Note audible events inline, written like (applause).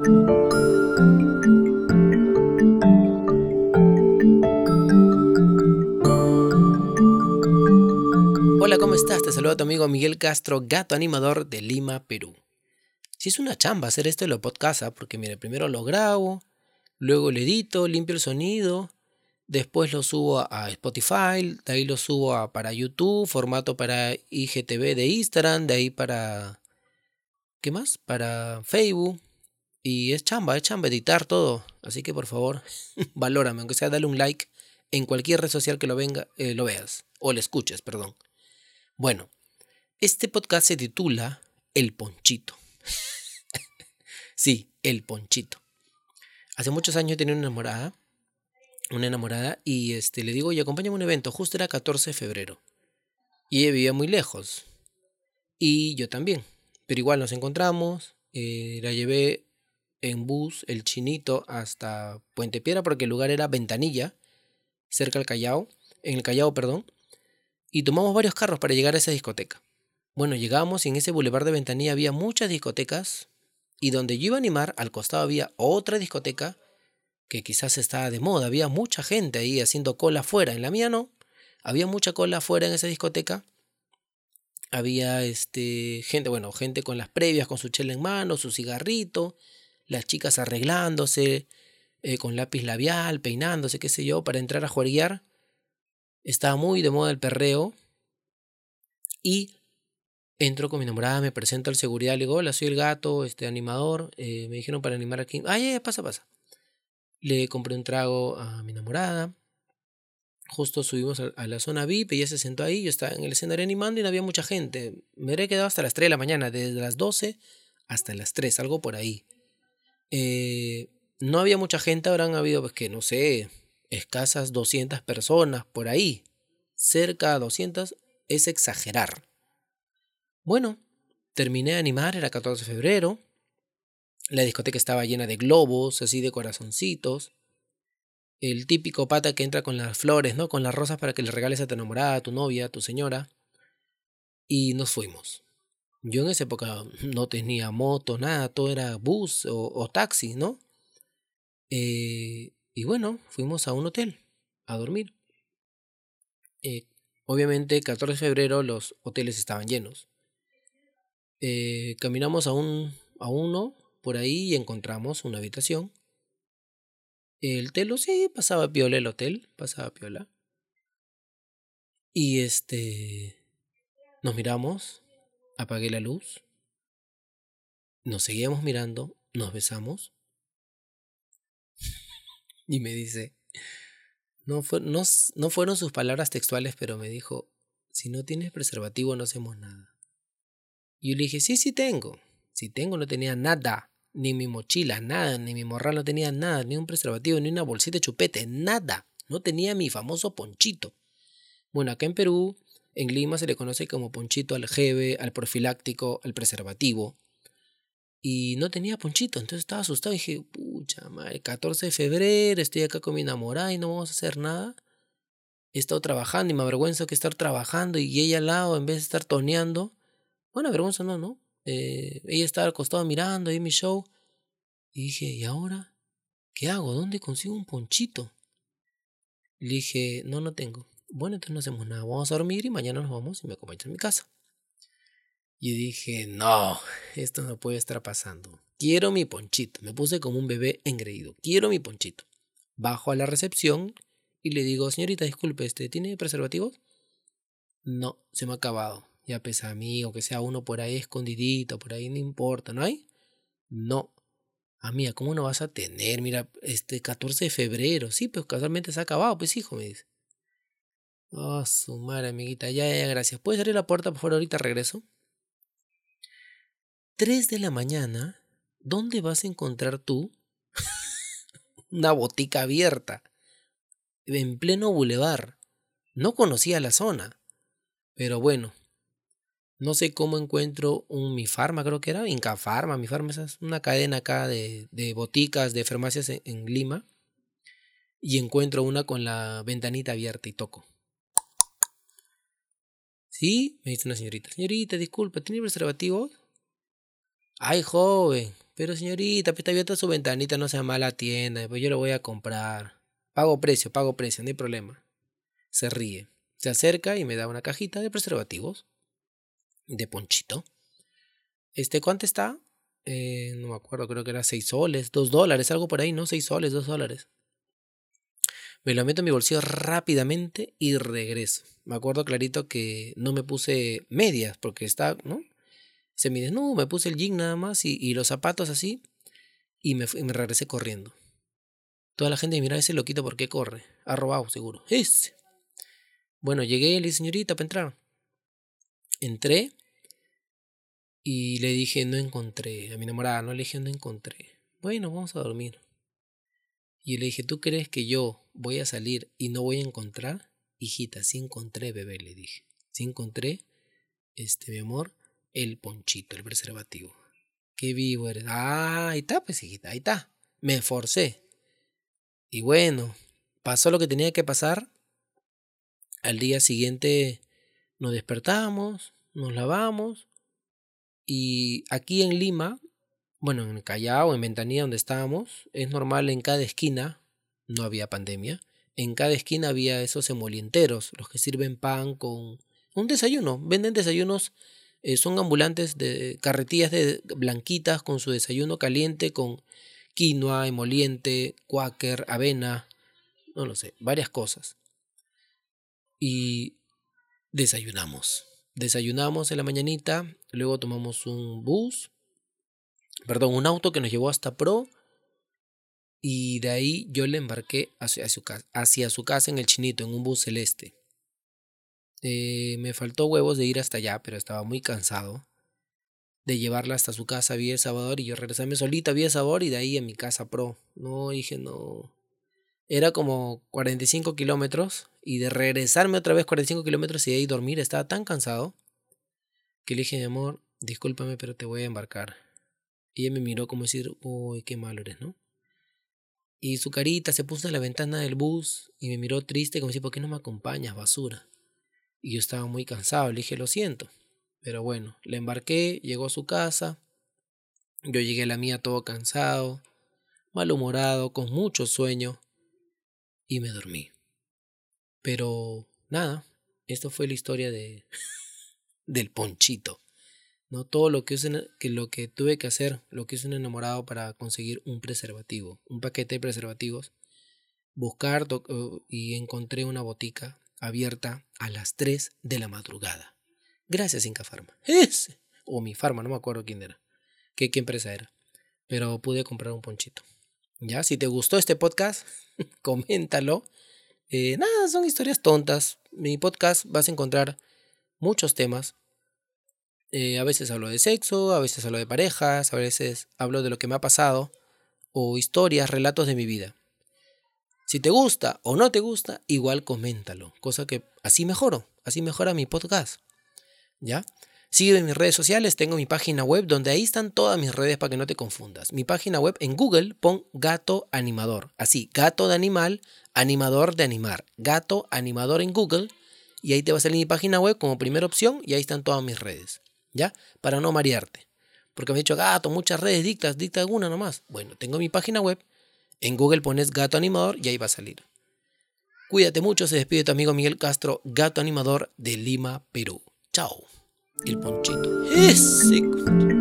Hola, ¿cómo estás? Te saluda tu amigo Miguel Castro, gato animador de Lima, Perú. Si es una chamba hacer esto de lo podcast, ¿ah? porque mire, primero lo grabo, luego lo edito, limpio el sonido, después lo subo a Spotify, de ahí lo subo a, para YouTube, formato para IGTV de Instagram, de ahí para... ¿Qué más? Para Facebook. Y es chamba, es chamba editar todo. Así que por favor, (laughs) valórame, aunque sea dale un like en cualquier red social que lo, venga, eh, lo veas, o lo escuches, perdón. Bueno, este podcast se titula El Ponchito. (laughs) sí, El Ponchito. Hace muchos años tenía una enamorada, una enamorada, y este, le digo, y acompáñame a un evento, justo era 14 de febrero. Y ella vivía muy lejos. Y yo también. Pero igual nos encontramos, eh, la llevé en bus, el chinito, hasta Puente Piedra, porque el lugar era Ventanilla, cerca del Callao, en el Callao, perdón, y tomamos varios carros para llegar a esa discoteca. Bueno, llegamos y en ese bulevar de Ventanilla había muchas discotecas, y donde yo iba a animar, al costado había otra discoteca que quizás estaba de moda, había mucha gente ahí haciendo cola afuera, en la mía no, había mucha cola afuera en esa discoteca, había este gente, bueno, gente con las previas, con su chela en mano, su cigarrito, las chicas arreglándose, eh, con lápiz labial, peinándose, qué sé yo, para entrar a jueguear. Estaba muy de moda el perreo. Y entro con mi enamorada, me presento al seguridad, le digo, hola, soy el gato, este animador. Eh, me dijeron para animar aquí. Ah, ya, ya, pasa, pasa. Le compré un trago a mi enamorada. Justo subimos a, la zona VIP, ella se sentó ahí, yo estaba en el escenario animando y no había mucha gente. Me habría quedado hasta las 3 de la mañana, desde las 12 hasta las 3, algo por ahí. Eh, no había mucha gente, habrán habido, pues que no sé, escasas 200 personas por ahí. Cerca de 200 es exagerar. Bueno, terminé de animar, era 14 de febrero. La discoteca estaba llena de globos, así de corazoncitos. El típico pata que entra con las flores, ¿no? Con las rosas para que le regales a tu enamorada, a tu novia, a tu señora. Y nos fuimos. Yo en esa época (laughs) no tenía moto, nada, todo era bus o, taxi, ¿no? Eh, y bueno, fuimos a un hotel a dormir. Eh, obviamente, 14 de febrero los hoteles estaban llenos. Eh, caminamos a, un, a uno por ahí y encontramos una habitación. El telo, sí, pasaba piola el hotel, pasaba piola. Y este. Nos miramos, apagué la luz, nos seguíamos mirando, nos besamos. (laughs) Y me dice, no, fue, no, no fueron sus palabras textuales, pero me dijo, si no tienes preservativo no hacemos nada. Y yo le dije, sí, sí tengo. Si tengo, no tenía nada. Ni mi mochila, nada. Ni mi morral no tenía nada. Ni un preservativo, ni una bolsita de chupete. Nada. No tenía mi famoso ponchito. Bueno, acá en Perú, en Lima se le conoce como ponchito al jeve, al profiláctico, al preservativo. Y no tenía ponchito, entonces estaba asustado. Y dije, pucha madre, 14 de febrero, estoy acá con mi enamorada y no vamos a hacer nada. He estado trabajando y me avergüenza que estar trabajando y ella al lado en vez de estar toneando. Bueno, vergüenza no, ¿no? Eh, ella estaba al costado mirando ahí mi show. Y dije, ¿y ahora? ¿Qué hago? ¿Dónde consigo un ponchito? Le dije, no, no tengo. Bueno, entonces no hacemos nada. Vamos a dormir y mañana nos vamos y me acompañas a mi casa. Y dije, no, esto no puede estar pasando. Quiero mi ponchito. Me puse como un bebé engreído. Quiero mi ponchito. Bajo a la recepción y le digo, señorita, disculpe, ¿este tiene preservativos? No, se me ha acabado ya pesa amigo, que sea uno por ahí escondidito, por ahí no importa, ¿no hay? No. Amiga, ¿cómo no vas a tener? Mira, este 14 de febrero, sí, pues casualmente se ha acabado, pues hijo, me dice. Oh, su madre, amiguita, ya, ya, gracias. ¿Puedes abrir la puerta, por favor, ahorita regreso? 3 de la mañana, ¿dónde vas a encontrar tú (laughs) una botica abierta? En pleno bulevar. No conocía la zona. Pero bueno, no sé cómo encuentro un Mi Farma, creo que era, Inca Farma, Mi Farma, es una cadena acá de, de boticas, de farmacias en, Lima. Y encuentro una con la ventanita abierta y toco. ¿Sí? Me dice una señorita. Señorita, disculpa, ¿tiene preservativo? Ay, joven, Pero señorita, pues está abierta su ventanita, no sea mala tienda, pues yo lo voy a comprar. Pago precio, pago precio, no hay problema. Se ríe. Se acerca y me da una cajita de preservativos. De ponchito. Este, ¿cuánto está? Eh, no me acuerdo, creo que era 6 soles, 2 dólares, algo por ahí, ¿no? 6 soles, 2 dólares. Me lo meto en mi bolsillo rápidamente y regreso. Me acuerdo clarito que no me puse medias porque está, ¿no? Se me no, me puse el jean nada más y, los zapatos así y me, regresé corriendo. Toda la gente mira ese loquito porque corre. Ha robado, seguro. Ese. Bueno, llegué le dije, señorita, para entrar. Entré y le dije, no encontré. A mi enamorada, no le dije, no encontré. Bueno, vamos a dormir. Y le dije, ¿tú crees que yo voy a salir y no voy a encontrar? Hijita, sí encontré, bebé, le dije. Sí encontré, este, mi amor, el ponchito, el preservativo. Qué vivo eres. Ah, ahí está, pues, hijita, ahí está. Me esforcé. Y bueno, pasó lo que tenía que pasar. Al día siguiente nos despertamos, nos lavamos. Y aquí en Lima bueno, en Callao, en Ventanilla, donde estábamos, es normal en cada esquina, no había pandemia, en cada esquina había esos emolienteros, los que sirven pan con un desayuno, venden desayunos, eh, son ambulantes de carretillas de blanquitas con su desayuno caliente con quinoa, emoliente, cuáquer, avena, no lo sé, varias cosas. Y desayunamos. Desayunamos en la mañanita, luego tomamos un bus perdón, un auto que nos llevó hasta Pro y de ahí yo le embarqué hacia su, casa, hacia su casa en el Chinito, en un bus celeste. Eh, me faltó huevos de ir hasta allá, pero estaba muy cansado de llevarla hasta su casa vía El Salvador y yo regresarme solita vía El Salvador y de ahí a mi casa Pro. No, dije no. Era como 45 kilómetros y de regresarme otra vez 45 kilómetros y de ahí dormir estaba tan cansado que le dije, mi amor, discúlpame, pero te voy a embarcar. Y ella me miró como decir, uy, qué malo eres, ¿no? Y su carita se puso en la ventana del bus y me miró triste como decir, ¿por qué no me acompañas, basura? Y yo estaba muy cansado, le dije, lo siento. Pero bueno, le embarqué, llegó a su casa. Yo llegué a la mía todo cansado, malhumorado, con mucho sueño. Y me dormí. Pero nada, esto fue la historia de (laughs) del ponchito. ¿No? Todo lo que, es que lo que tuve que hacer, lo que es un enamorado para conseguir un preservativo, un paquete de preservativos, buscar y encontré una botica abierta a las 3 de la madrugada. Gracias Inca Pharma. Ese. O mi Pharma, no me acuerdo quién era. Qué, qué empresa era. Pero pude comprar un ponchito. Ya, si te gustó este podcast, (laughs) coméntalo. Eh, nada, son historias tontas. Mi podcast vas a encontrar muchos temas eh, a veces hablo de sexo, a veces hablo de parejas, a veces hablo de lo que me ha pasado, o historias, relatos de mi vida. Si te gusta o no te gusta, igual coméntalo, cosa que así mejoro, así mejora mi podcast. ¿Ya? Sígueme en mis redes sociales, tengo mi página web donde ahí están todas mis redes para que no te confundas. Mi página web en Google pon gato animador, así, gato de animal, animador de animar, gato animador en Google y ahí te va a salir mi página web como primera opción y ahí están todas mis redes. ¿Ya? Para no marearte. Porque me he dicho, gato, muchas redes dictas, dicta alguna nomás. Bueno, tengo mi página web, en Google pones gato animador y ahí va a salir. Cuídate mucho, se despide tu amigo Miguel Castro, gato animador de Lima, Perú. Chao. El ponchito. Ese.